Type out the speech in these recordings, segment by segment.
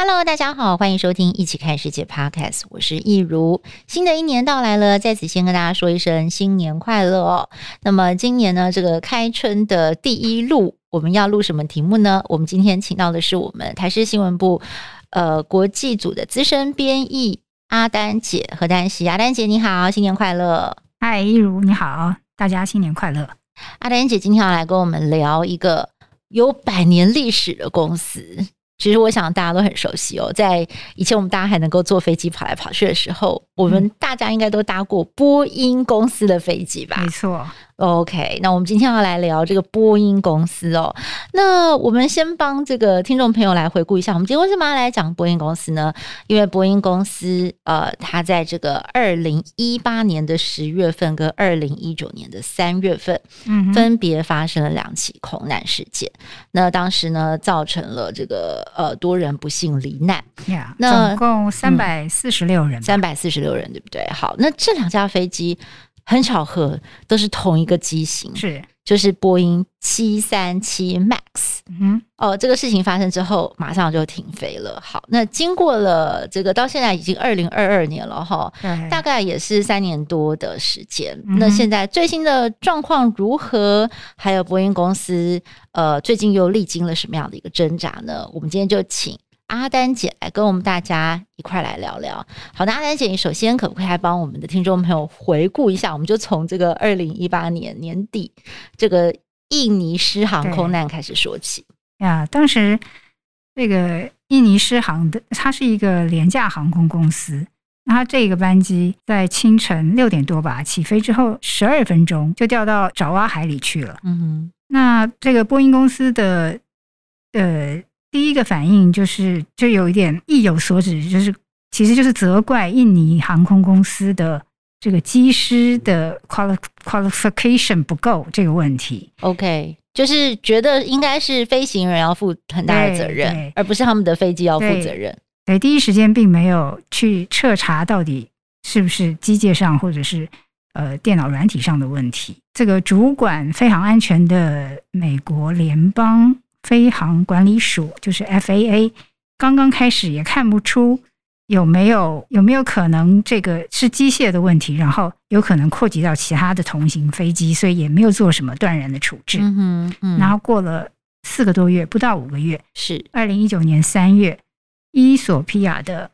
Hello，大家好，欢迎收听《一起看世界》Podcast，我是易如。新的一年到来了，在此先跟大家说一声新年快乐哦。那么今年呢，这个开春的第一录，我们要录什么题目呢？我们今天请到的是我们台视新闻部呃国际组的资深编译阿丹姐何丹西。阿丹姐你好，新年快乐！嗨，易如你好，大家新年快乐！阿丹姐今天要来跟我们聊一个有百年历史的公司。其实我想大家都很熟悉哦，在以前我们大家还能够坐飞机跑来跑去的时候，我们大家应该都搭过波音公司的飞机吧？没错。OK，那我们今天要来聊这个波音公司哦。那我们先帮这个听众朋友来回顾一下，我们今天为什么要来讲波音公司呢？因为波音公司呃，它在这个二零一八年的十月份跟二零一九年的三月份，嗯，分别发生了两起空难事件。嗯、那当时呢，造成了这个呃多人不幸罹难。Yeah, 那总共三百四十六人，三百四十六人，对不对？好，那这两架飞机。很巧合，都是同一个机型，是就是波音七三七 MAX。嗯，哦，这个事情发生之后，马上就停飞了。好，那经过了这个到现在已经二零二二年了哈，大概也是三年多的时间。嗯、那现在最新的状况如何？还有波音公司呃，最近又历经了什么样的一个挣扎呢？我们今天就请。阿丹姐来跟我们大家一块来聊聊。好的，阿丹姐，你首先可不可以来帮我们的听众朋友回顾一下？我们就从这个二零一八年年底这个印尼失航空难开始说起。呀，当时这个印尼失航的，它是一个廉价航空公司。那它这个班机在清晨六点多吧起飞之后，十二分钟就掉到爪哇海里去了。嗯哼，那这个波音公司的呃。第一个反应就是，就有一点意有所指，就是其实就是责怪印尼航空公司的这个机师的 quali qualification 不够这个问题。OK，就是觉得应该是飞行员要负很大的责任，而不是他们的飞机要负责任。对，第一时间并没有去彻查到底是不是机械上或者是呃电脑软体上的问题。这个主管飞航安全的美国联邦。飞航管理署就是 FAA，刚刚开始也看不出有没有有没有可能这个是机械的问题，然后有可能扩及到其他的同型飞机，所以也没有做什么断然的处置。嗯哼，嗯。然后过了四个多月，不到五个月，是二零一九年三月，伊索比亚的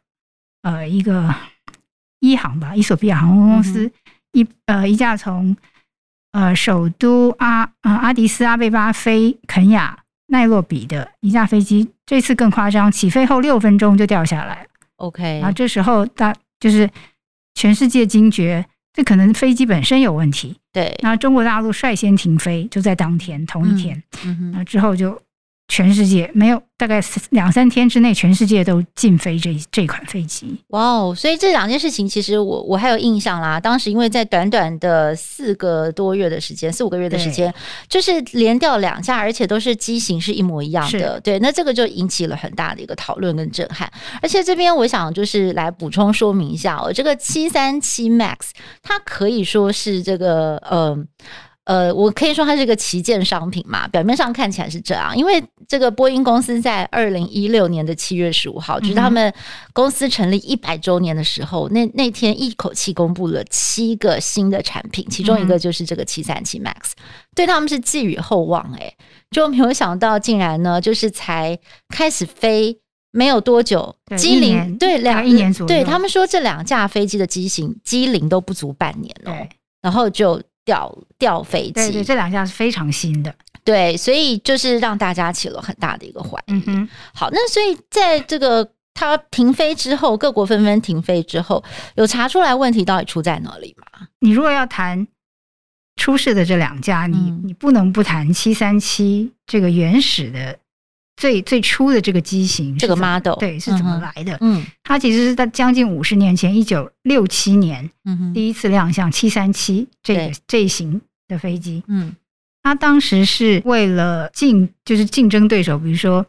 呃一个伊航吧，伊索比亚航空公司、嗯、一呃一架从呃首都阿呃阿迪斯阿贝巴飞肯亚。奈洛比的一架飞机，这次更夸张，起飞后六分钟就掉下来。OK，然后这时候大就是全世界惊觉，这可能飞机本身有问题。对，然后中国大陆率先停飞，就在当天同一天，嗯嗯、然后之后就。全世界没有，大概两三天之内，全世界都禁飞这这款飞机。哇哦！所以这两件事情，其实我我还有印象啦。当时因为在短短的四个多月的时间，四五个月的时间，就是连掉两架，而且都是机型是一模一样的。对，那这个就引起了很大的一个讨论跟震撼。而且这边我想就是来补充说明一下哦，这个七三七 MAX 它可以说是这个呃。呃，我可以说它是一个旗舰商品嘛，表面上看起来是这样，因为这个波音公司在二零一六年的七月十五号，就是他们公司成立一百周年的时候，那那天一口气公布了七个新的产品，其中一个就是这个七三七 MAX，对他们是寄予厚望诶、欸，就没有想到竟然呢，就是才开始飞没有多久，机龄对两一年左右，对他们说这两架飞机的机型机龄都不足半年哦，然后就。掉掉飞机，对对，这两架是非常新的，对，所以就是让大家起了很大的一个怀疑。嗯、好，那所以在这个它停飞之后，各国纷纷停飞之后，有查出来问题到底出在哪里吗？你如果要谈出事的这两架，你、嗯、你不能不谈七三七这个原始的最最初的这个机型，这个 model 对是怎么来的？嗯，它其实是在将近五十年前，一九六七年，嗯第一次亮相七三七这个这一型的飞机。嗯，它当时是为了竞，就是竞争对手，比如说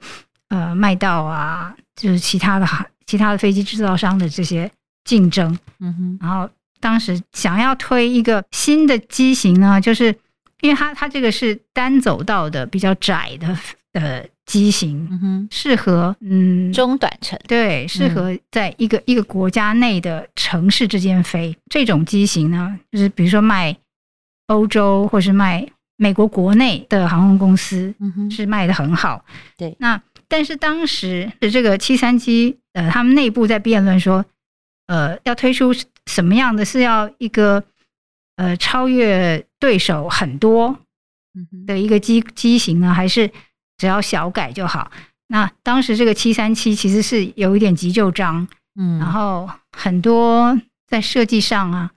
呃麦道啊，就是其他的其他的飞机制造商的这些竞争。嗯哼，然后当时想要推一个新的机型呢，就是因为它它这个是单走道的比较窄的呃机型，嗯哼，适合嗯中短程，对，适合在一个、嗯、一个国家内的城市之间飞。这种机型呢，就是比如说卖欧洲或是卖美国国内的航空公司，嗯哼，是卖的很好。对，那但是当时的这个七三七，呃，他们内部在辩论说。呃，要推出什么样的？是要一个呃超越对手很多的一个机机型呢，还是只要小改就好？那当时这个七三七其实是有一点急救章，嗯，然后很多在设计上啊，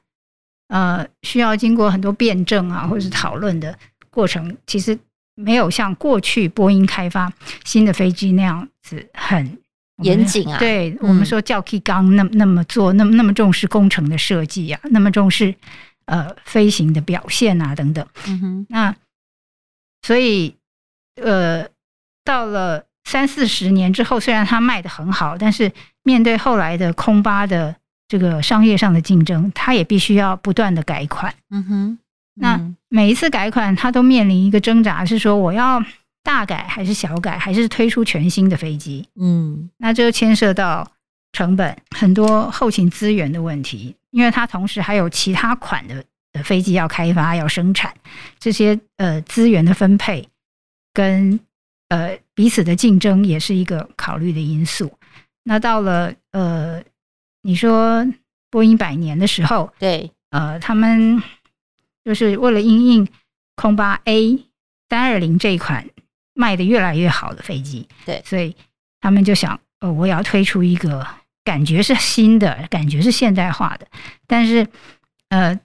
呃，需要经过很多辩证啊，或者是讨论的过程，其实没有像过去波音开发新的飞机那样子很。严谨啊，对我们说教 K 刚那那么做，那么那么重视工程的设计啊，那么重视呃飞行的表现啊等等。嗯哼，那所以呃到了三四十年之后，虽然它卖得很好，但是面对后来的空巴的这个商业上的竞争，它也必须要不断的改款。嗯哼，那每一次改款，它都面临一个挣扎，是说我要。大改还是小改，还是推出全新的飞机？嗯，那这就牵涉到成本、很多后勤资源的问题，因为它同时还有其他款的的飞机要开发、要生产，这些呃资源的分配跟呃彼此的竞争也是一个考虑的因素。那到了呃，你说波音百年的时候，对，呃，他们就是为了因应空巴 A 三二零这一款。卖的越来越好的飞机，对，所以他们就想，呃，我也要推出一个感觉是新的，感觉是现代化的，但是，呃，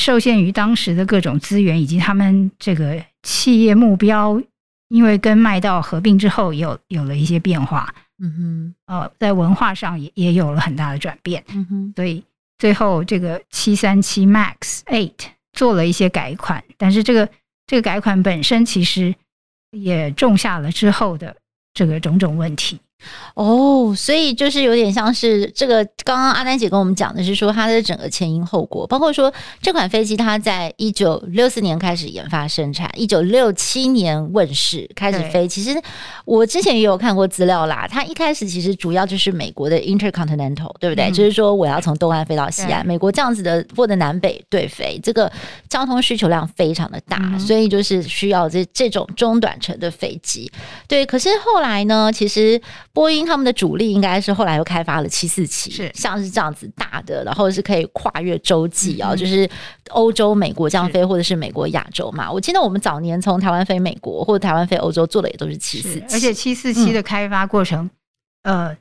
受限于当时的各种资源以及他们这个企业目标，因为跟麦道合并之后有有了一些变化，嗯哼，呃，在文化上也也有了很大的转变，嗯哼，所以最后这个七三七 MAX Eight 做了一些改款，但是这个这个改款本身其实。也种下了之后的这个种种问题。哦，所以就是有点像是这个，刚刚阿丹姐跟我们讲的是说它的整个前因后果，包括说这款飞机它在一九六四年开始研发生产，一九六七年问世开始飞。其实我之前也有看过资料啦，它一开始其实主要就是美国的 Intercontinental，对不对？嗯、就是说我要从东岸飞到西岸，美国这样子的或者南北对飞，这个交通需求量非常的大，嗯、所以就是需要这这种中短程的飞机。对，可是后来呢，其实。波音他们的主力应该是后来又开发了七四七，是像是这样子大的，然后是可以跨越洲际啊，嗯、就是欧洲、美国这样飞，或者是美国、亚洲嘛。我记得我们早年从台湾飞美国或者台湾飞欧洲做的也都是七四七，而且七四七的开发过程，嗯、呃，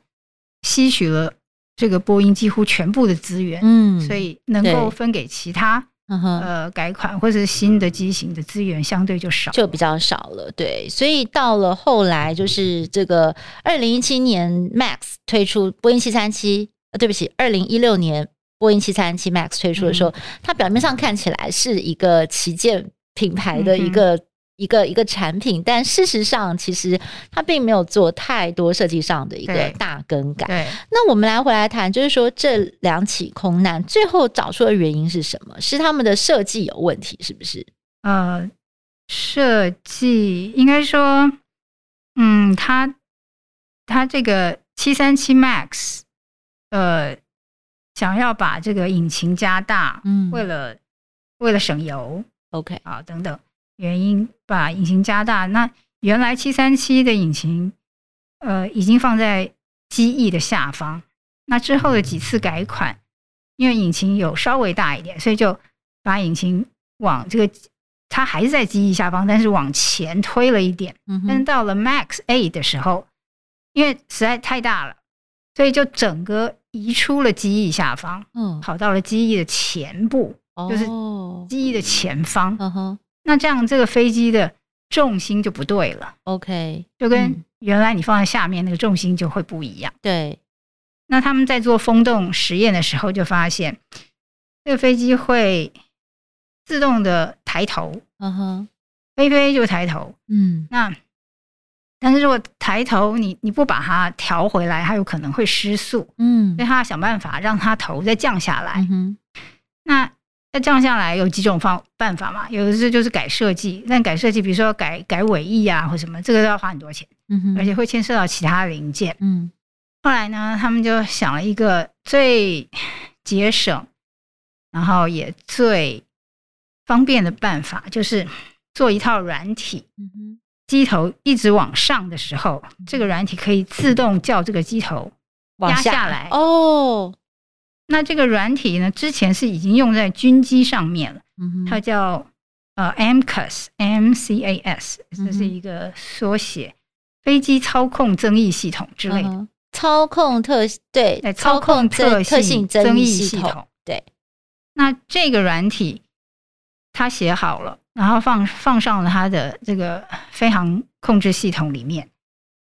吸取了这个波音几乎全部的资源，嗯，所以能够分给其他。嗯哼，呃，改款或者是新的机型的资源相对就少，就比较少了。对，所以到了后来，就是这个二零一七年 Max 推出波音七三七，呃，对不起，二零一六年波音七三七 Max 推出的时候，嗯、它表面上看起来是一个旗舰品牌的一个。一个一个产品，但事实上，其实它并没有做太多设计上的一个大更改。对，那我们来回来谈，就是说这两起空难最后找出的原因是什么？是他们的设计有问题，是不是？呃，设计应该说，嗯，它它这个七三七 MAX，呃，想要把这个引擎加大，嗯，为了为了省油，OK 啊，等等。原因把引擎加大，那原来七三七的引擎，呃，已经放在机翼的下方。那之后的几次改款，因为引擎有稍微大一点，所以就把引擎往这个，它还是在机翼下方，但是往前推了一点。嗯哼。但是到了 Max A 的时候，因为实在太大了，所以就整个移出了机翼下方，嗯，跑到了机翼的前部，就是机翼的前方。嗯哼。那这样，这个飞机的重心就不对了。OK，就跟原来你放在下面那个重心就会不一样。嗯、对。那他们在做风洞实验的时候，就发现这个飞机会自动的抬头，嗯哼，飞飞就抬头，嗯，那但是如果抬头你你不把它调回来，它有可能会失速，嗯，所以他要想办法让它头再降下来，嗯哼，那要降下来有几种方办法嘛？有的是就是改设计，但改设计，比如说改改尾翼啊或什么，这个都要花很多钱，嗯哼，而且会牵涉到其他零件，嗯。后来呢，他们就想了一个最节省，然后也最方便的办法，就是做一套软体。嗯机头一直往上的时候，这个软体可以自动叫这个机头压下来。哦，那这个软体呢，之前是已经用在军机上面了。它叫呃 MCAS，M C A S，这是一个缩写，飞机操控增益系统之类的。操控特对，操控特特性增益系统对。那这个软体它写好了，然后放放上了它的这个飞航控制系统里面。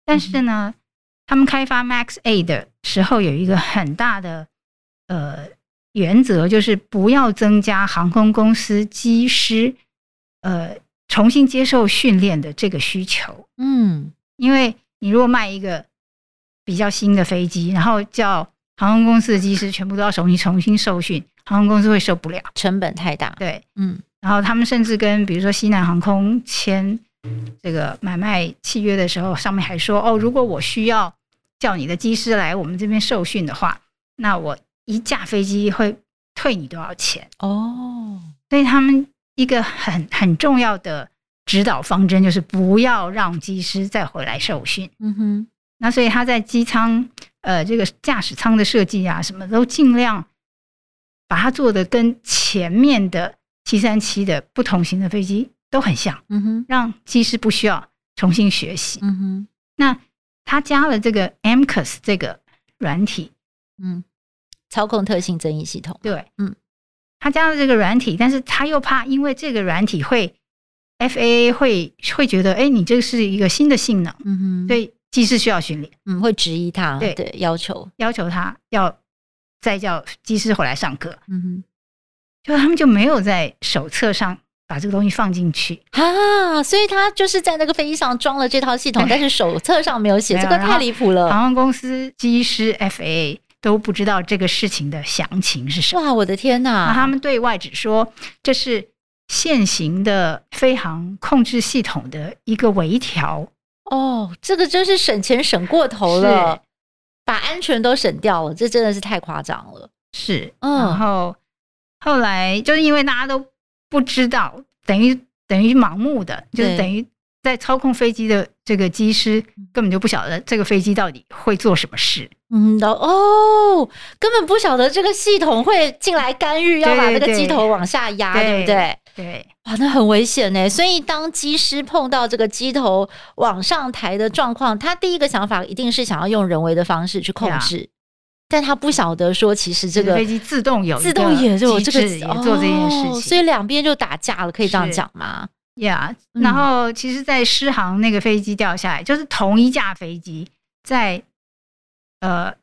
但是呢，他们开发 Max A 的时候有一个很大的呃原则，就是不要增加航空公司机师呃重新接受训练的这个需求。嗯，因为你如果卖一个。比较新的飞机，然后叫航空公司的机师全部都要重新重新受训，航空公司会受不了，成本太大。对，嗯，然后他们甚至跟比如说西南航空签这个买卖契约的时候，上面还说哦，如果我需要叫你的机师来我们这边受训的话，那我一架飞机会退你多少钱？哦，所以他们一个很很重要的指导方针就是不要让机师再回来受训。嗯哼。那所以他在机舱，呃，这个驾驶舱的设计啊，什么都尽量把它做的跟前面的七三七的不同型的飞机都很像，嗯哼，让机师不需要重新学习，嗯哼。那他加了这个 MCAS 这个软体，嗯，操控特性增益系统，对，嗯，他加了这个软体，但是他又怕因为这个软体会 FAA 会会觉得，哎，你这个是一个新的性能，嗯哼，所以。机师需要训练，嗯，会质疑他，对。对，要求。要求他要再叫机师回来上课，嗯哼，就他们就没有在手册上把这个东西放进去。啊，所以他就是在那个飞机上装了这套系统，但是手册上没有写，这个太离谱了。航空公司、机师、FAA 都不知道这个事情的详情是什么。哇，我的天哪！他们对外只说这是现行的飞航控制系统的一个微调。哦，这个真是省钱省过头了，把安全都省掉了，这真的是太夸张了。是，嗯，然后后来就是因为大家都不知道，等于等于盲目的，就是等于在操控飞机的这个机师根本就不晓得这个飞机到底会做什么事。嗯，哦，根本不晓得这个系统会进来干预，要把那个机头往下压，对，对不对？对，哇，那很危险呢。所以当机师碰到这个机头往上抬的状况，他第一个想法一定是想要用人为的方式去控制，但他不晓得说，其实这个飞机自动有自动也有这个也做这件事情，所以两边就打架了，可以这样讲吗？呀，然后其实，在失航那个飞机掉下来，就是同一架飞机，在呃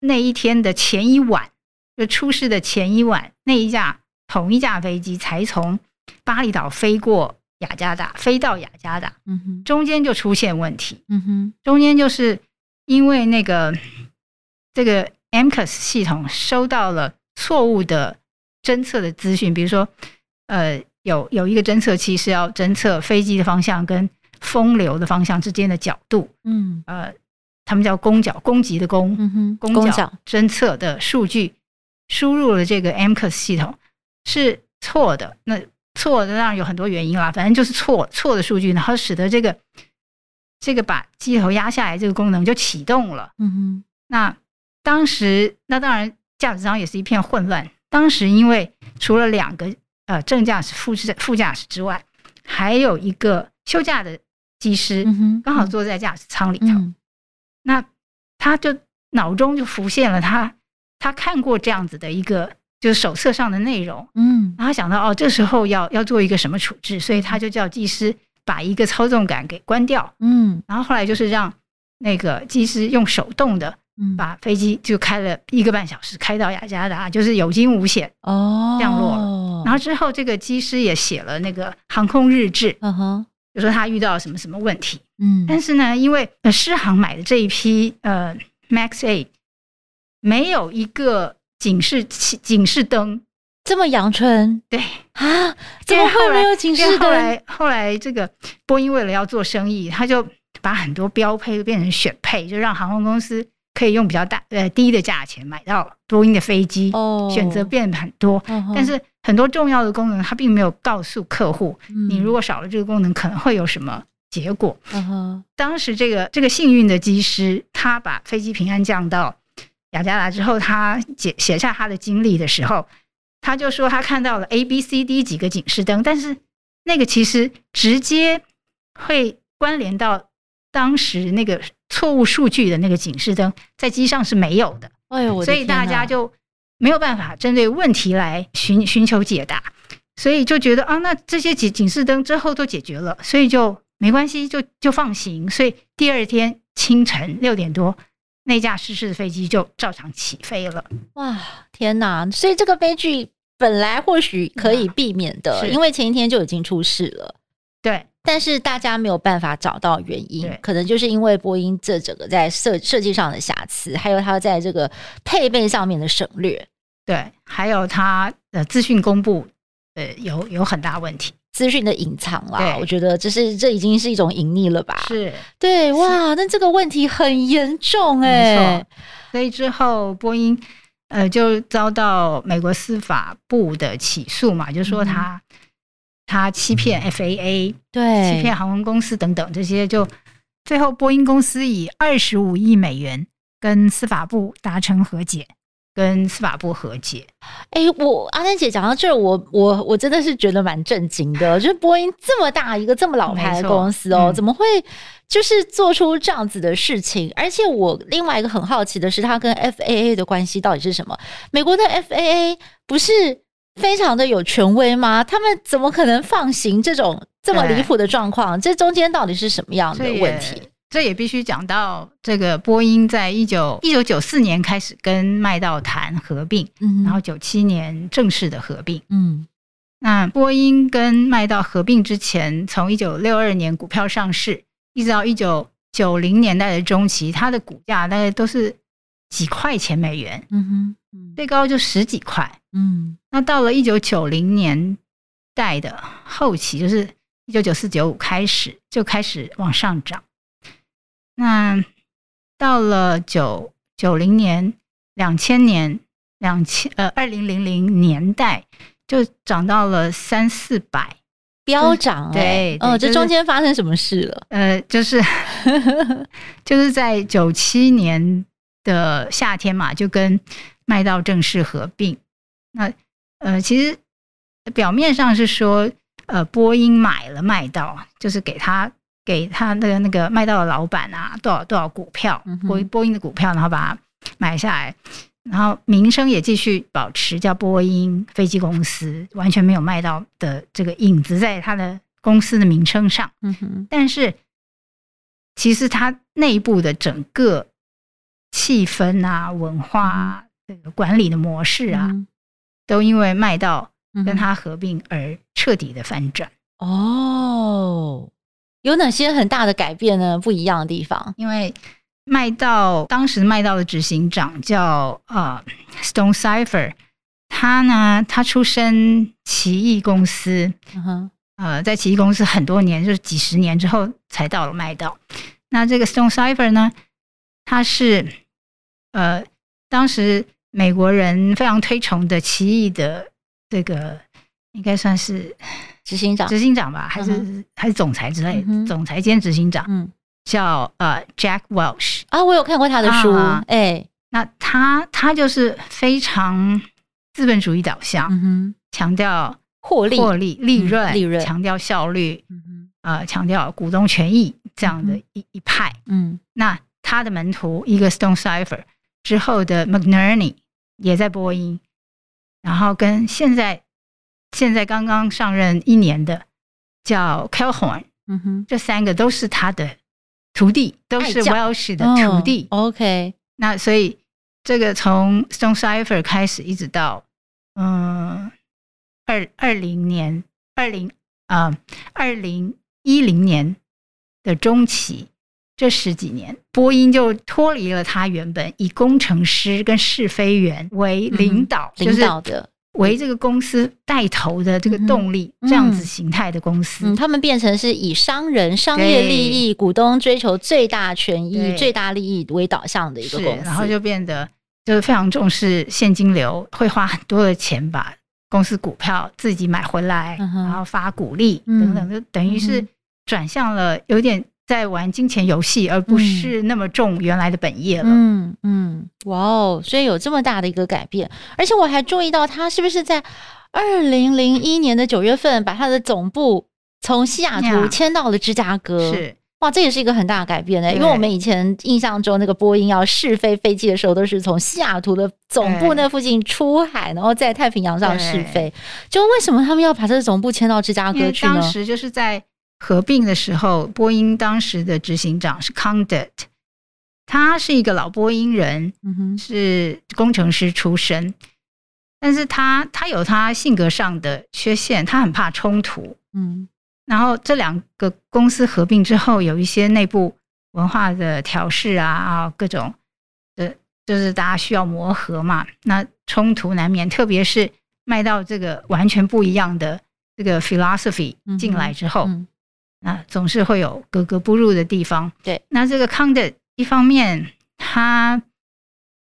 那一天的前一晚，就出事的前一晚，那一架。同一架飞机才从巴厘岛飞过雅加达，飞到雅加达，嗯哼，中间就出现问题，嗯哼，中间就是因为那个这个 MCAS 系统收到了错误的侦测的资讯，比如说，呃，有有一个侦测器是要侦测飞机的方向跟风流的方向之间的角度，嗯，呃，他们叫攻角，攻击的攻，嗯哼，攻角侦测的数据输入了这个 MCAS 系统。是错的，那错的当然有很多原因啦，反正就是错错的数据，然后使得这个这个把机头压下来这个功能就启动了。嗯哼，那当时那当然驾驶舱也是一片混乱。当时因为除了两个呃正驾驶、副驾副驾驶之外，还有一个休假的机师，刚好坐在驾驶舱里头。那他就脑中就浮现了他他看过这样子的一个。就是手册上的内容，嗯，然后想到哦，这时候要要做一个什么处置，所以他就叫技师把一个操纵杆给关掉，嗯，然后后来就是让那个技师用手动的，把飞机就开了一个半小时，开到雅加达，就是有惊无险哦降落了。然后之后这个机师也写了那个航空日志，嗯哼，就说他遇到什么什么问题，嗯，但是呢，因为呃狮航买的这一批呃 Max Eight 没有一个警示器警示灯。这么阳春，对啊？怎么会没有警示灯？后来后来，这个波音为了要做生意，他就把很多标配都变成选配，就让航空公司可以用比较大呃低的价钱买到波音的飞机。哦，选择变很多，哦，但是很多重要的功能，他并没有告诉客户，嗯，你如果少了这个功能，可能会有什么结果。嗯，当时这个这个幸运的机师，他把飞机平安降到雅加达之后，他写写下他的经历的时候。他就说他看到了 A、B、C、D 几个警示灯，但是那个其实直接会关联到当时那个错误数据的那个警示灯，在机上是没有的。哎呦，所以大家就没有办法针对问题来寻寻求解答，所以就觉得啊，那这些警警示灯之后都解决了，所以就没关系，就就放行。所以第二天清晨六点多，那架失事的飞机就照常起飞了。哇，天哪！所以这个悲剧。本来或许可以避免的，嗯，因为前一天就已经出事了。对，但是大家没有办法找到原因，可能就是因为波音这整个在设设计上的瑕疵，还有它在这个配备上面的省略。对，还有它的资讯公布，呃，有有很大问题，资讯的隐藏啦。我觉得这是这已经是一种隐匿了吧？是对，哇，那这个问题很严重哎，欸。所以之后波音。呃，就遭到美国司法部的起诉嘛，就说他、嗯、他欺骗 FAA，对，欺骗航空公司等等这些，就最后波音公司以二十五亿美元跟司法部达成和解。跟司法部和解。哎、欸，我阿丹姐讲到这儿，我我我真的是觉得蛮震惊的。就是波音这么大一个这么老牌的公司哦，嗯、怎么会就是做出这样子的事情？而且我另外一个很好奇的是，它跟 FAA 的关系到底是什么？美国的 FAA 不是非常的有权威吗？他们怎么可能放行这种这么离谱的状况？这中间到底是什么样的问题？这也必须讲到这个波音在一九一九九四年开始跟麦道谈合并，嗯，然后九七年正式的合并，嗯，那波音跟麦道合并之前，从一九六二年股票上市，一直到一九九零年代的中期，它的股价大概都是几块钱美元，嗯哼，最高就十几块，嗯，那到了一九九零年代的后期，就是一九九四九五开始就开始往上涨。那到了九九零年、两千年、两千呃二零零零年代，就涨到了三四百，飙涨、欸。对，哦，这中间发生什么事了？呃，就是 就是在九七年的夏天嘛，就跟麦道正式合并。那呃，其实表面上是说，呃，波音买了麦道，就是给他。给他的那个麦道的老板啊，多少多少股票，波波音的股票，然后把它买下来，然后名声也继续保持叫波音飞机公司，完全没有麦道的这个影子在他的公司的名称上。嗯哼，但是其实他内部的整个气氛啊、文化啊、这个管理的模式啊，都因为麦道跟他合并而彻底的翻转。哦。有哪些很大的改变呢？不一样的地方，因为麦道当时麦道的执行长叫呃 Stonecipher，他呢，他出身奇异公司，嗯哼，呃，在奇异公司很多年，就是几十年之后才到了麦道。那这个 Stonecipher 呢，他是呃当时美国人非常推崇的奇异的这个，应该算是。执行长，执行长吧，还是、嗯、还是总裁之类，嗯、总裁兼执行长，嗯，叫呃 Jack Welch 啊，我有看过他的书，哎、啊。欸，那他他就是非常资本主义导向，嗯哼，强调获利、获利、利润、利润，强调效率，嗯哼，呃，强调股东权益这样的一一派，嗯，那他的门徒一个 Stonecipher 之后的 McNerney 也在波音，然后跟现在。现在刚刚上任一年的叫 Calhoun，嗯哼，这三个都是他的徒弟，都是 Welsh 的徒弟。哦、OK，那所以这个从 Stonecipher 开始一直到嗯二二零年二零啊二零一零年的中期。这十几年，波音就脱离了他原本以工程师跟试飞员为领导，嗯、领导的为这个公司带头的这个动力，嗯、这样子形态的公司，嗯，他们变成是以商人、商业利益、股东追求最大权益、最大利益为导向的一个公司，然后就变得就是非常重视现金流，会花很多的钱把公司股票自己买回来，嗯、然后发股利等等，就等于是转向了有点。在玩金钱游戏，而不是那么重原来的本业了。嗯嗯，哇哦！所以有这么大的一个改变，而且我还注意到他是不是在二零零一年的九月份把他的总部从西雅图迁到了芝加哥？是哇，这也是一个很大的改变呢。因为我们以前印象中那个波音要试飞飞机的时候，都是从西雅图的总部那附近出海，然后在太平洋上试飞。就为什么他们要把这个总部迁到芝加哥去呢？当时就是在。合并的时候，波音当时的执行长是 Condit，他是一个老波音人，是工程师出身，但是他他有他性格上的缺陷，他很怕冲突，嗯，然后这两个公司合并之后，有一些内部文化的调试啊啊，各种的，就是大家需要磨合嘛，那冲突难免，特别是卖到这个完全不一样的这个 philosophy 进来之后。嗯嗯啊，总是会有格格不入的地方。对，那这个康德一方面，他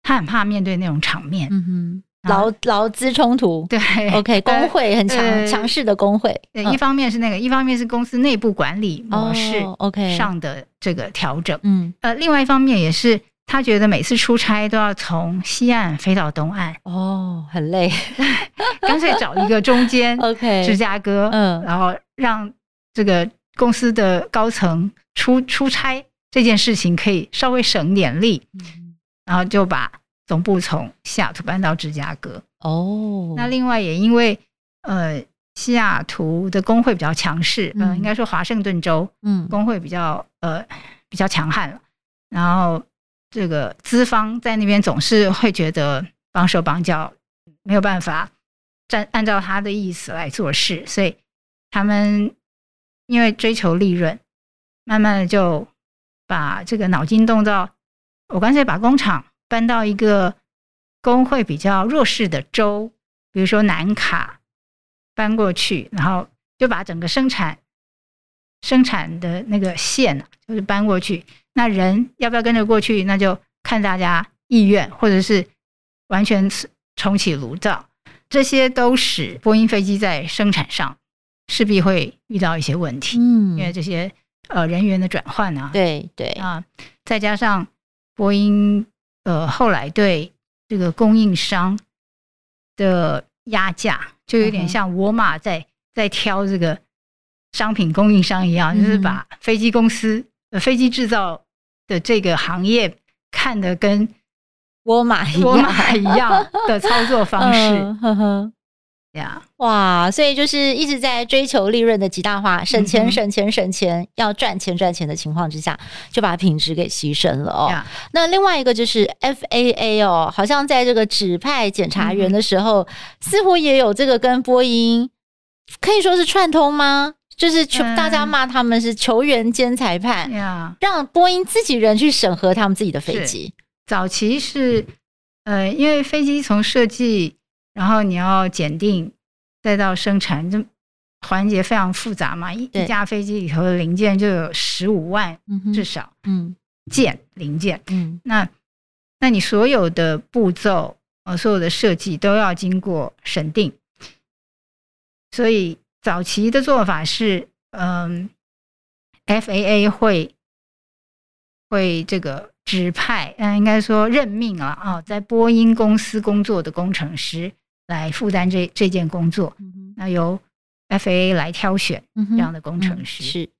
他很怕面对那种场面，嗯哼，劳劳资冲突。对，OK，工会很强强势的工会。对，一方面是那个，一方面是公司内部管理模式 OK 上的这个调整。嗯，呃，另外一方面也是他觉得每次出差都要从西岸飞到东岸，哦，很累，干脆找一个中间 OK 芝加哥，嗯，然后让这个。公司的高层出出差这件事情可以稍微省点力，嗯、然后就把总部从西雅图搬到芝加哥。哦，那另外也因为呃西雅图的工会比较强势，嗯、呃，应该说华盛顿州嗯工会比较呃比较强悍了，然后这个资方在那边总是会觉得绑手绑脚，没有办法按按照他的意思来做事，所以他们。因为追求利润，慢慢的就把这个脑筋动到，我干脆把工厂搬到一个工会比较弱势的州，比如说南卡搬过去，然后就把整个生产生产的那个线就是搬过去。那人要不要跟着过去？那就看大家意愿，或者是完全重启炉灶，这些都使波音飞机在生产上。势必会遇到一些问题，嗯，因为这些呃人员的转换啊，对对。啊，再加上波音呃后来对这个供应商的压价，就有点像沃尔玛在在挑这个商品供应商一样，嗯、就是把飞机公司呃飞机制造的这个行业看得跟沃尔玛沃尔玛一样的操作方式，嗯呵呵哇！所以就是一直在追求利润的极大化，省钱、省钱、省钱，要赚钱、赚钱的情况之下，就把品质给牺牲了哦。那另外一个就是 FAA 哦，好像在这个指派检查员的时候，似乎也有这个跟波音可以说是串通吗？就是求大家骂他们是球员兼裁判，让波音自己人去审核他们自己的飞机。早期是呃，因为飞机从设计。然后你要检定，再到生产，这环节非常复杂嘛。一一架飞机里头的零件就有十五万至少，嗯，件零件，嗯，那那你所有的步骤，呃，所有的设计都要经过审定。所以早期的做法是，嗯，FAA 会会这个指派，嗯，应该说任命了啊，在波音公司工作的工程师。来负担这这件工作，嗯、那由 FAA 来挑选这样的工程师。嗯、是，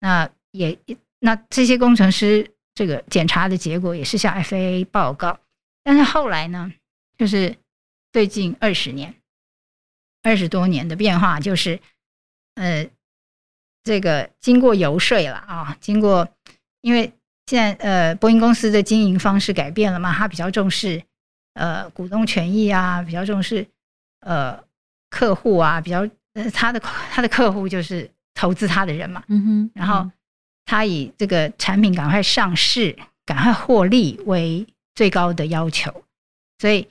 那也那这些工程师这个检查的结果也是向 FAA 报告。但是后来呢，就是最近二十年、二十多年的变化，就是呃，这个经过游说了啊，经过因为现在呃，波音公司的经营方式改变了嘛，他比较重视呃股东权益啊，比较重视呃客户啊，比较呃他的他的客户就是投资他的人嘛，嗯哼，然后他以这个产品赶快上市、赶快获利为最高的要求，所以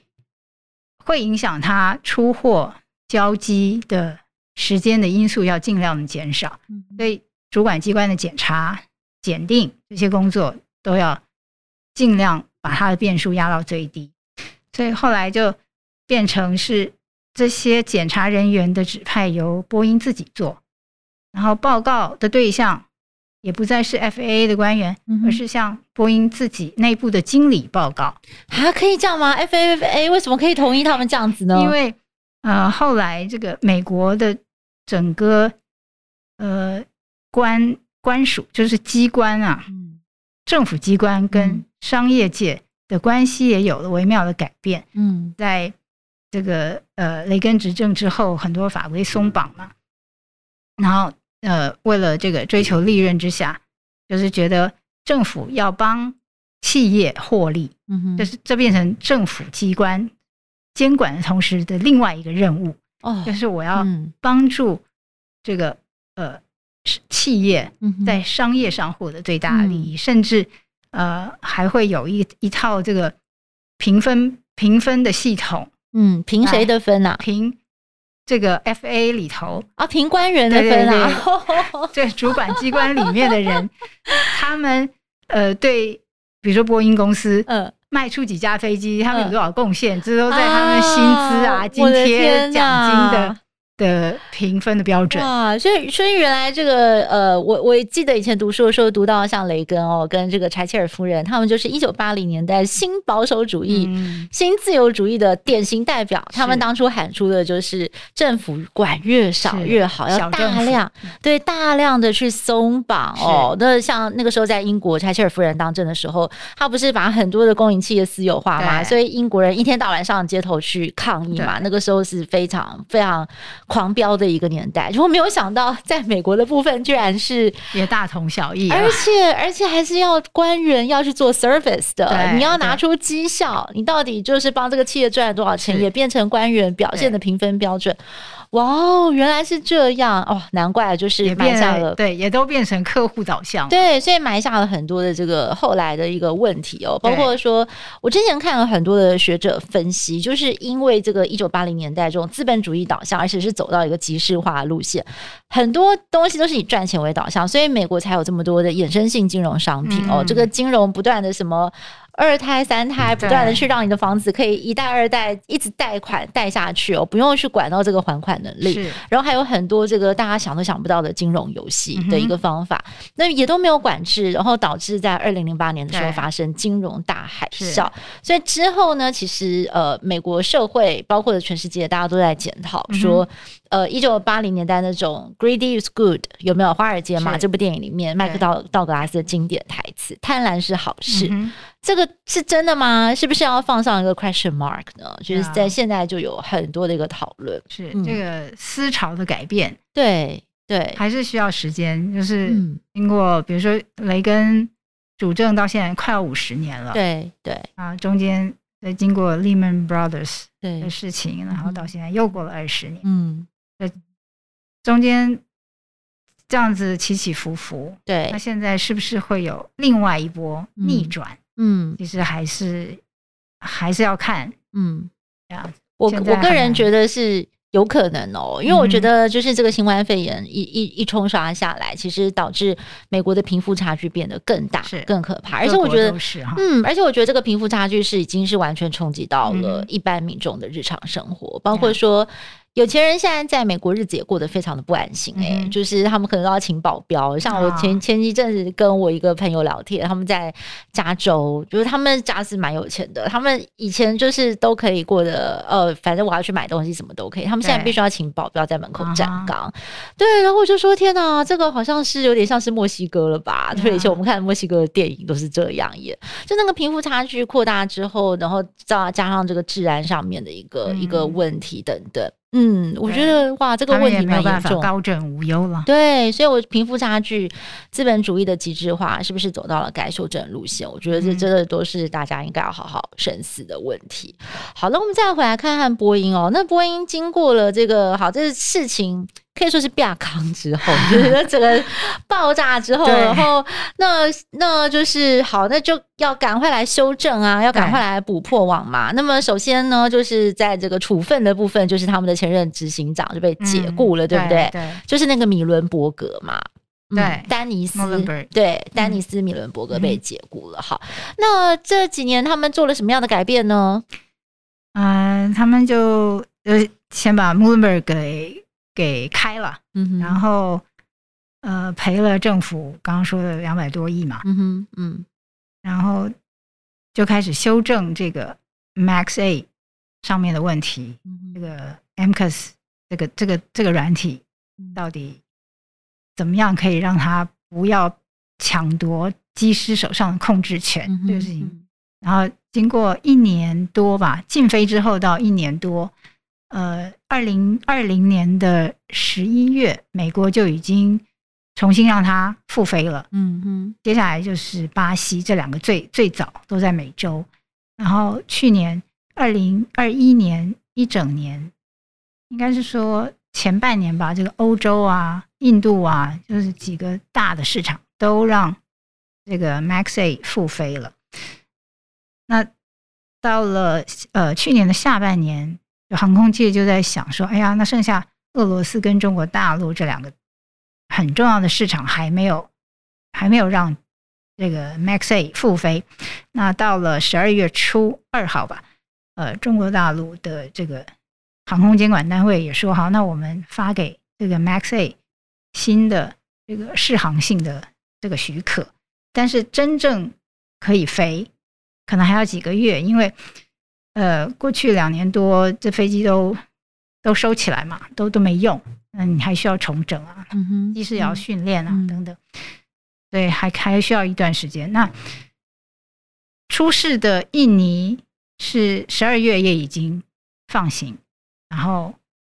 会影响他出货交机的时间的因素要尽量的减少，所以主管机关的检查、检定这些工作都要尽量把它的变数压到最低。所以后来就变成是这些检查人员的指派由波音自己做，然后报告的对象也不再是 FAA 的官员，而是向波音自己内部的经理报告。啊可以这样吗？FAA 为什么可以同意他们这样子呢？因为呃，后来这个美国的。整个呃官官署就是机关啊，政府机关跟商业界的关系也有了微妙的改变。嗯，在这个呃雷根执政之后，很多法规松绑嘛，然后呃为了这个追求利润之下，就是觉得政府要帮企业获利，嗯哼，就是这变成政府机关监管的同时的另外一个任务。哦，就是我要帮助这个、嗯、呃企业在商业上获得最大的利益，嗯、甚至呃还会有一一套这个评分评分的系统。嗯，评谁的分啊？评这个 FA 里头啊，评官员的分啊。对，对，对，主管机关里面的人，他们呃对，比如说波音公司，嗯。卖出几架飞机，他们有多少贡献，这都在他们薪资啊、津贴、奖金的。的评分的标准啊，所以所以原来这个呃，我我记得以前读书的时候读到像雷根哦，跟这个柴切尔夫人，他们就是一九八零年代新保守主义、嗯、新自由主义的典型代表。他们当初喊出的就是政府管越少越好，要大量对大量的去松绑哦。那像那个时候在英国，柴切尔夫人当政的时候，他不是把很多的公营企业私有化嘛？所以英国人一天到晚上街头去抗议嘛。那个时候是非常非常。狂飙的一个年代，我没有想到，在美国的部分居然是也大同小异，而且而且还是要官员要去做 service 的，你要拿出绩效，你到底就是帮这个企业赚了多少钱，也变成官员表现的评分标准。哇哦，原来是这样。哦，难怪就是埋下了，对，也都变成客户导向，对，所以埋下了很多的这个后来的一个问题哦，包括说我之前看了很多的学者分析，就是因为这个一九八零年代这种资本主义导向，而且是走到一个集市化的路线，很多东西都是以赚钱为导向，所以美国才有这么多的衍生性金融商品哦，这个金融不断的什么。二胎、三胎，不断的去让你的房子可以一代、二代一直贷款贷下去哦，不用去管到这个还款能力。是，然后还有很多这个大家想都想不到的金融游戏的一个方法，嗯、那也都没有管制，然后导致在二零零八年的时候发生金融大海啸。所以之后呢，其实呃，美国社会包括全世界，大家都在检讨说。嗯呃，一九八零年代那种 “Greedy is good” 有没有？华尔街嘛，这部电影里面麦克道道格拉斯的经典台词：“贪婪是好事。嗯”这个是真的吗？是不是要放上一个 question mark 呢？就是在现在就有很多的一个讨论。是这个思潮的改变，对对，还是需要时间。就是经过，比如说雷根主政到现在快要五十年了，对对啊，中间在经过 Lehman Brothers 的事情，然后到现在又过了二十年，嗯。呃，中间这样子起起伏伏，对，那现在是不是会有另外一波逆转？嗯，其实还是还是要看，嗯，这样子。我我个人觉得是有可能哦，因为我觉得就是这个新冠肺炎一一一冲刷下来，其实导致美国的贫富差距变得更大，是更可怕。而且我觉得，嗯，而且我觉得这个贫富差距是已经是完全冲击到了一般民众的日常生活，包括说。有钱人现在在美国日子也过得非常的不安心哎、欸，嗯、就是他们可能都要请保镖。像我前前一阵子跟我一个朋友聊天，他们在加州，就是他们家是蛮有钱的，他们以前就是都可以过得呃，反正我要去买东西什么都可以。他们现在必须要请保镖在门口站岗。对，对，然后我就说天哪，这个好像是有点像是墨西哥了吧？对，以前我们看墨西哥的电影都是这样演，就那个贫富差距扩大之后，然后再加上这个治安上面的一个、嗯、一个问题等等。嗯，我觉得哇，这个问题没有办法，高枕无忧了。对，所以我贫富差距、资本主义的极致化，是不是走到了该修正的路线？我觉得这真的都是大家应该要好好深思的问题。嗯、好了，我们再回来看看波音哦。那波音经过了这个好，这个事情。可以说是变康之后，就是整个爆炸之后，然后那那就是好，那就要赶快来修正啊，要赶快来补破网嘛。那么首先呢，就是在这个处分的部分，就是他们的前任执行长就被解雇了，嗯、对不对？对，就是那个米伦伯格嘛，对，嗯、丹尼斯，对，丹尼斯米伦伯格被解雇了。好，那这几年他们做了什么样的改变呢？嗯、呃，他们就呃先把 Muhlenberg 给。给开了，然后呃赔了政府刚刚说的两百多亿嘛，嗯哼，嗯，然后就开始修正这个 Max A 上面的问题，嗯、这个 MCAS 这个这个这个软体到底怎么样可以让它不要抢夺机师手上的控制权、嗯、这个事情，然后经过一年多吧，禁飞之后到一年多。呃，二零二零年的十一月，美国就已经重新让它复飞了。嗯嗯，接下来就是巴西，这两个最最早都在美洲。然后去年二零二一年一整年，应该是说前半年吧，这个欧洲啊、印度啊，就是几个大的市场都让这个 Max A 复飞了。那到了呃去年的下半年。航空界就在想说：“哎呀，那剩下俄罗斯跟中国大陆这两个很重要的市场还没有还没有让这个 Max A 复飞。那到了十二月初二号吧，呃，中国大陆的这个航空监管单位也说好，那我们发给这个 Max A 新的这个试航性的这个许可，但是真正可以飞，可能还要几个月，因为。”呃，过去两年多，这飞机都都收起来嘛，都都没用。那你还需要重整啊，嗯哼，机师也要训练啊，嗯、等等，对，还还需要一段时间。那出事的印尼是十二月也已经放行，然后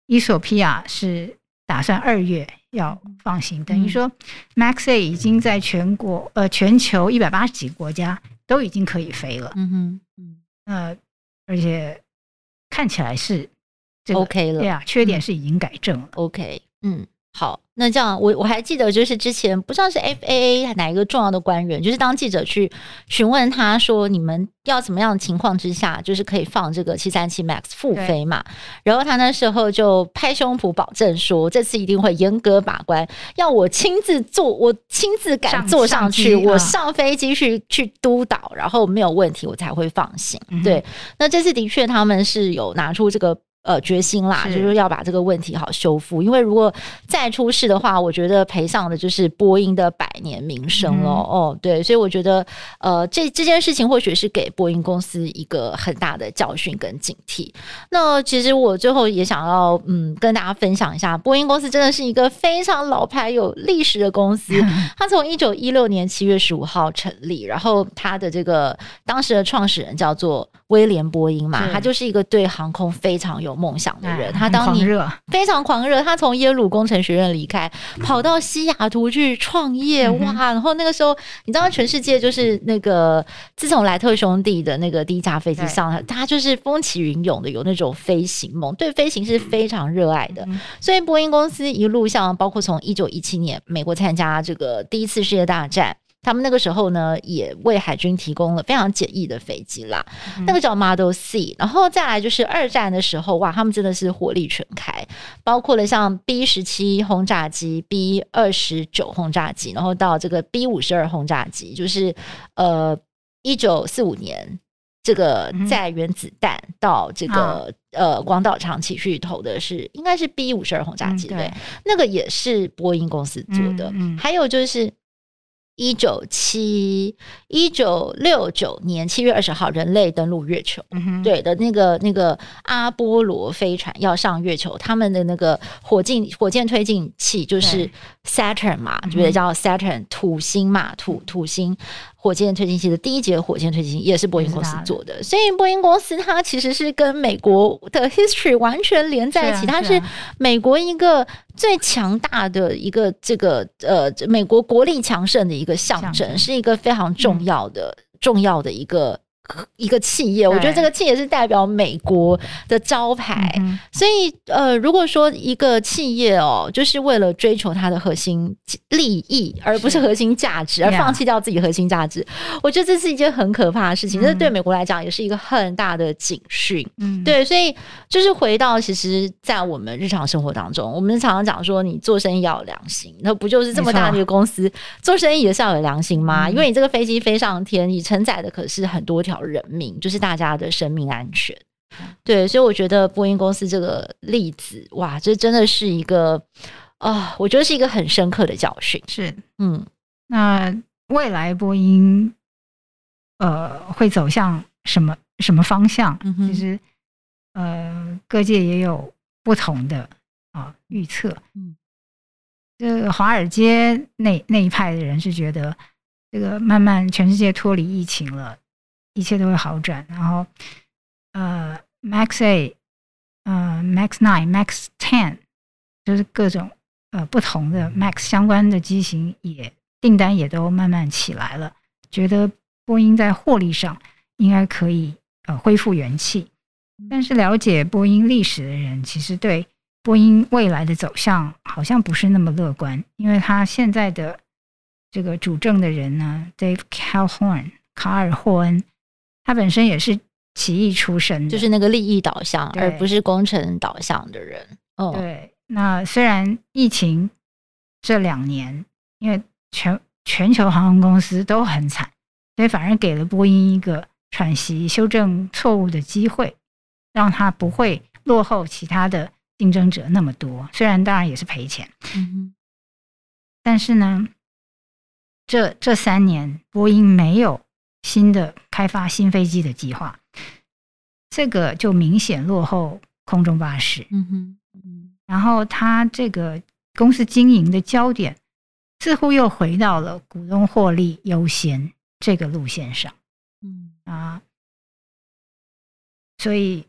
伊索皮亚是打算二月要放行，等于说 Max A 已经在全国呃全球一百八十几个国家都已经可以飞了。嗯哼，嗯，呃。而且看起来是 OK 了，对啊，缺点是已经改正了。OK，嗯，好，那这样我我还记得，就是之前不知道是 FAA 哪一个重要的官员，就是当记者去询问他说，你们要怎么样的情况之下，就是可以放这个七三七 MAX 复飞嘛？然后他那时候就拍胸脯保证说，这次一定会严格把关，要我亲自坐，我亲自敢坐上去，上上我上飞机去去督导，然后没有问题，我才会放心。嗯、对，那这次的确他们是有拿出这个。呃，决心啦，就是要把这个问题好修复。因为如果再出事的话，我觉得赔上的就是波音的百年名声了。嗯、哦，对，所以我觉得，呃，这这件事情或许是给波音公司一个很大的教训跟警惕。那其实我最后也想要，嗯，跟大家分享一下，波音公司真的是一个非常老牌、有历史的公司。嗯、它从一九一六年七月十五号成立，然后它的这个当时的创始人叫做威廉波音嘛，他就是一个对航空非常有。梦想的人，他当年非常狂热，他从耶鲁工程学院离开，跑到西雅图去创业，哇！然后那个时候，你知道，全世界就是那个自从莱特兄弟的那个第一架飞机上，他就是风起云涌的，有那种飞行梦，对飞行是非常热爱的。所以波音公司一路像，包括从一九一七年美国参加这个第一次世界大战。他们那个时候呢，也为海军提供了非常简易的飞机啦，嗯、那个叫 Model C。然后再来就是二战的时候，哇，他们真的是火力全开，包括了像 B 十七轰炸机、B 二十九轰炸机，然后到这个 B 五十二轰炸机，就是呃，一九四五年这个载原子弹到这个、嗯、呃广岛长崎去投的是应该是 B 五十二轰炸机，嗯、对，那个也是波音公司做的。还有就是。一九七一九六九年七月二十号，人类登陆月球，嗯、对的那个那个阿波罗飞船要上月球，他们的那个火箭火箭推进器就是 Saturn 嘛，对不对？叫 Saturn 土星嘛，土土星。火箭推进器的第一节火箭推进器也是波音公司做的，所以波音公司它其实是跟美国的 history 完全连在一起，它是美国一个最强大的一个这个呃美国国力强盛的一个象征，是一个非常重要的重要的一个。一个企业，我觉得这个企业是代表美国的招牌，所以呃，如果说一个企业哦，就是为了追求它的核心利益，而不是核心价值，而放弃掉自己核心价值，我觉得这是一件很可怕的事情。这对美国来讲也是一个很大的警讯。嗯，对，所以就是回到，其实，在我们日常生活当中，我们常常讲说，你做生意要有良心，那不就是这么大的一个公司做生意也是要有良心吗？因为你这个飞机飞上天，你承载的可是很多条。人命就是大家的生命安全，对，所以我觉得波音公司这个例子，哇，这真的是一个啊、呃，我觉得是一个很深刻的教训。是，嗯，那未来波音呃会走向什么什么方向？嗯、其实呃，各界也有不同的啊预测。嗯，这个华尔街那那一派的人是觉得，这个慢慢全世界脱离疫情了。一切都会好转，然后，呃，Max A，呃，Max Nine、Max Ten，就是各种呃不同的 Max 相关的机型也订单也都慢慢起来了，觉得波音在获利上应该可以呃恢复元气。但是了解波音历史的人，其实对波音未来的走向好像不是那么乐观，因为他现在的这个主政的人呢，Dave Calhoun 卡尔霍恩。他本身也是起义出身，就是那个利益导向，而不是工程导向的人。哦，对。那虽然疫情这两年，因为全全球航空公司都很惨，所以反而给了波音一个喘息、修正错误的机会，让他不会落后其他的竞争者那么多。虽然当然也是赔钱，嗯，但是呢，这这三年波音没有。新的开发新飞机的计划，这个就明显落后空中巴士。嗯哼，嗯，然后他这个公司经营的焦点似乎又回到了股东获利优先这个路线上。嗯啊，所以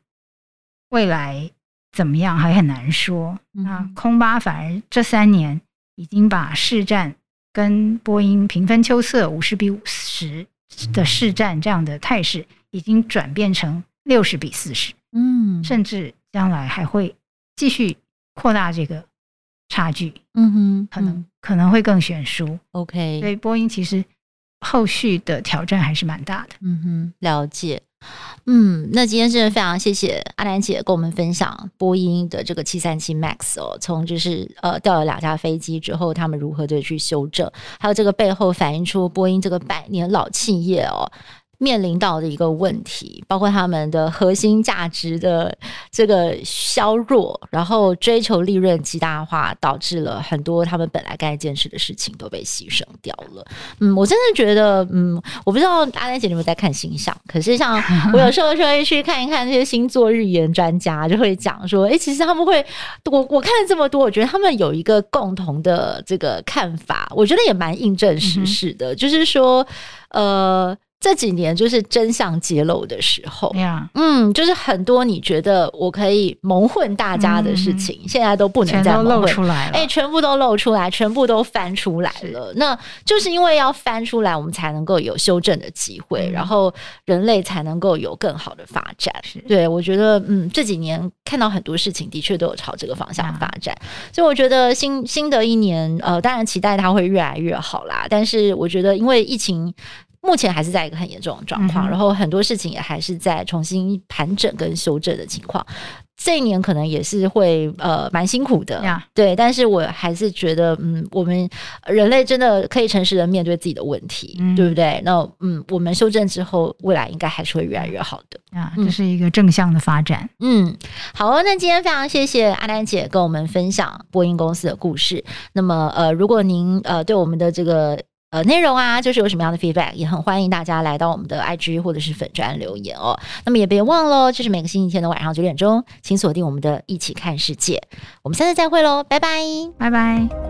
未来怎么样还很难说。那空巴反而这三年已经把市占跟波音平分秋色，五十比五十。的市占这样的态势已经转变成六十比四十，嗯，甚至将来还会继续扩大这个差距，嗯哼，可能、嗯、可能会更悬殊。OK，所以波音其实后续的挑战还是蛮大的。嗯哼，了解。嗯，那今天真的非常谢谢阿兰姐跟我们分享波音的这个七三七 MAX 哦，从就是呃掉了两架飞机之后，他们如何的去修正，还有这个背后反映出波音这个百年老企业哦。面临到的一个问题，包括他们的核心价值的这个削弱，然后追求利润极大化，导致了很多他们本来该坚持的事情都被牺牲掉了。嗯，我真的觉得，嗯，我不知道阿南姐你有没有在看星象，可是像我有时候就会去看一看那些星座预言专家，就会讲说，哎，其实他们会，我我看了这么多，我觉得他们有一个共同的这个看法，我觉得也蛮印证时事的，嗯、就是说，呃。这几年就是真相揭露的时候.嗯，就是很多你觉得我可以蒙混大家的事情，嗯、现在都不能再露出来了，哎，全部都露出来，全部都翻出来了。那就是因为要翻出来，我们才能够有修正的机会，嗯、然后人类才能够有更好的发展。对，我觉得，嗯，这几年看到很多事情的确都有朝这个方向发展.所以我觉得新新的一年，呃，当然期待它会越来越好啦。但是我觉得，因为疫情。目前还是在一个很严重的状况，嗯、然后很多事情也还是在重新盘整跟修正的情况。这一年可能也是会呃蛮辛苦的，呀对。但是我还是觉得，嗯，我们人类真的可以诚实的面对自己的问题，嗯、对不对？那嗯，我们修正之后，未来应该还是会越来越好的。啊，这是一个正向的发展。嗯，好哦。那今天非常谢谢阿南姐跟我们分享波音公司的故事。那么呃，如果您呃对我们的这个。呃，内容啊，就是有什么样的 feedback，也很欢迎大家来到我们的 IG 或者是粉专留言哦。那么也别忘了，就是每个星期天的晚上九点钟，请锁定我们的一起看世界。我们下次再会喽，拜拜，拜拜。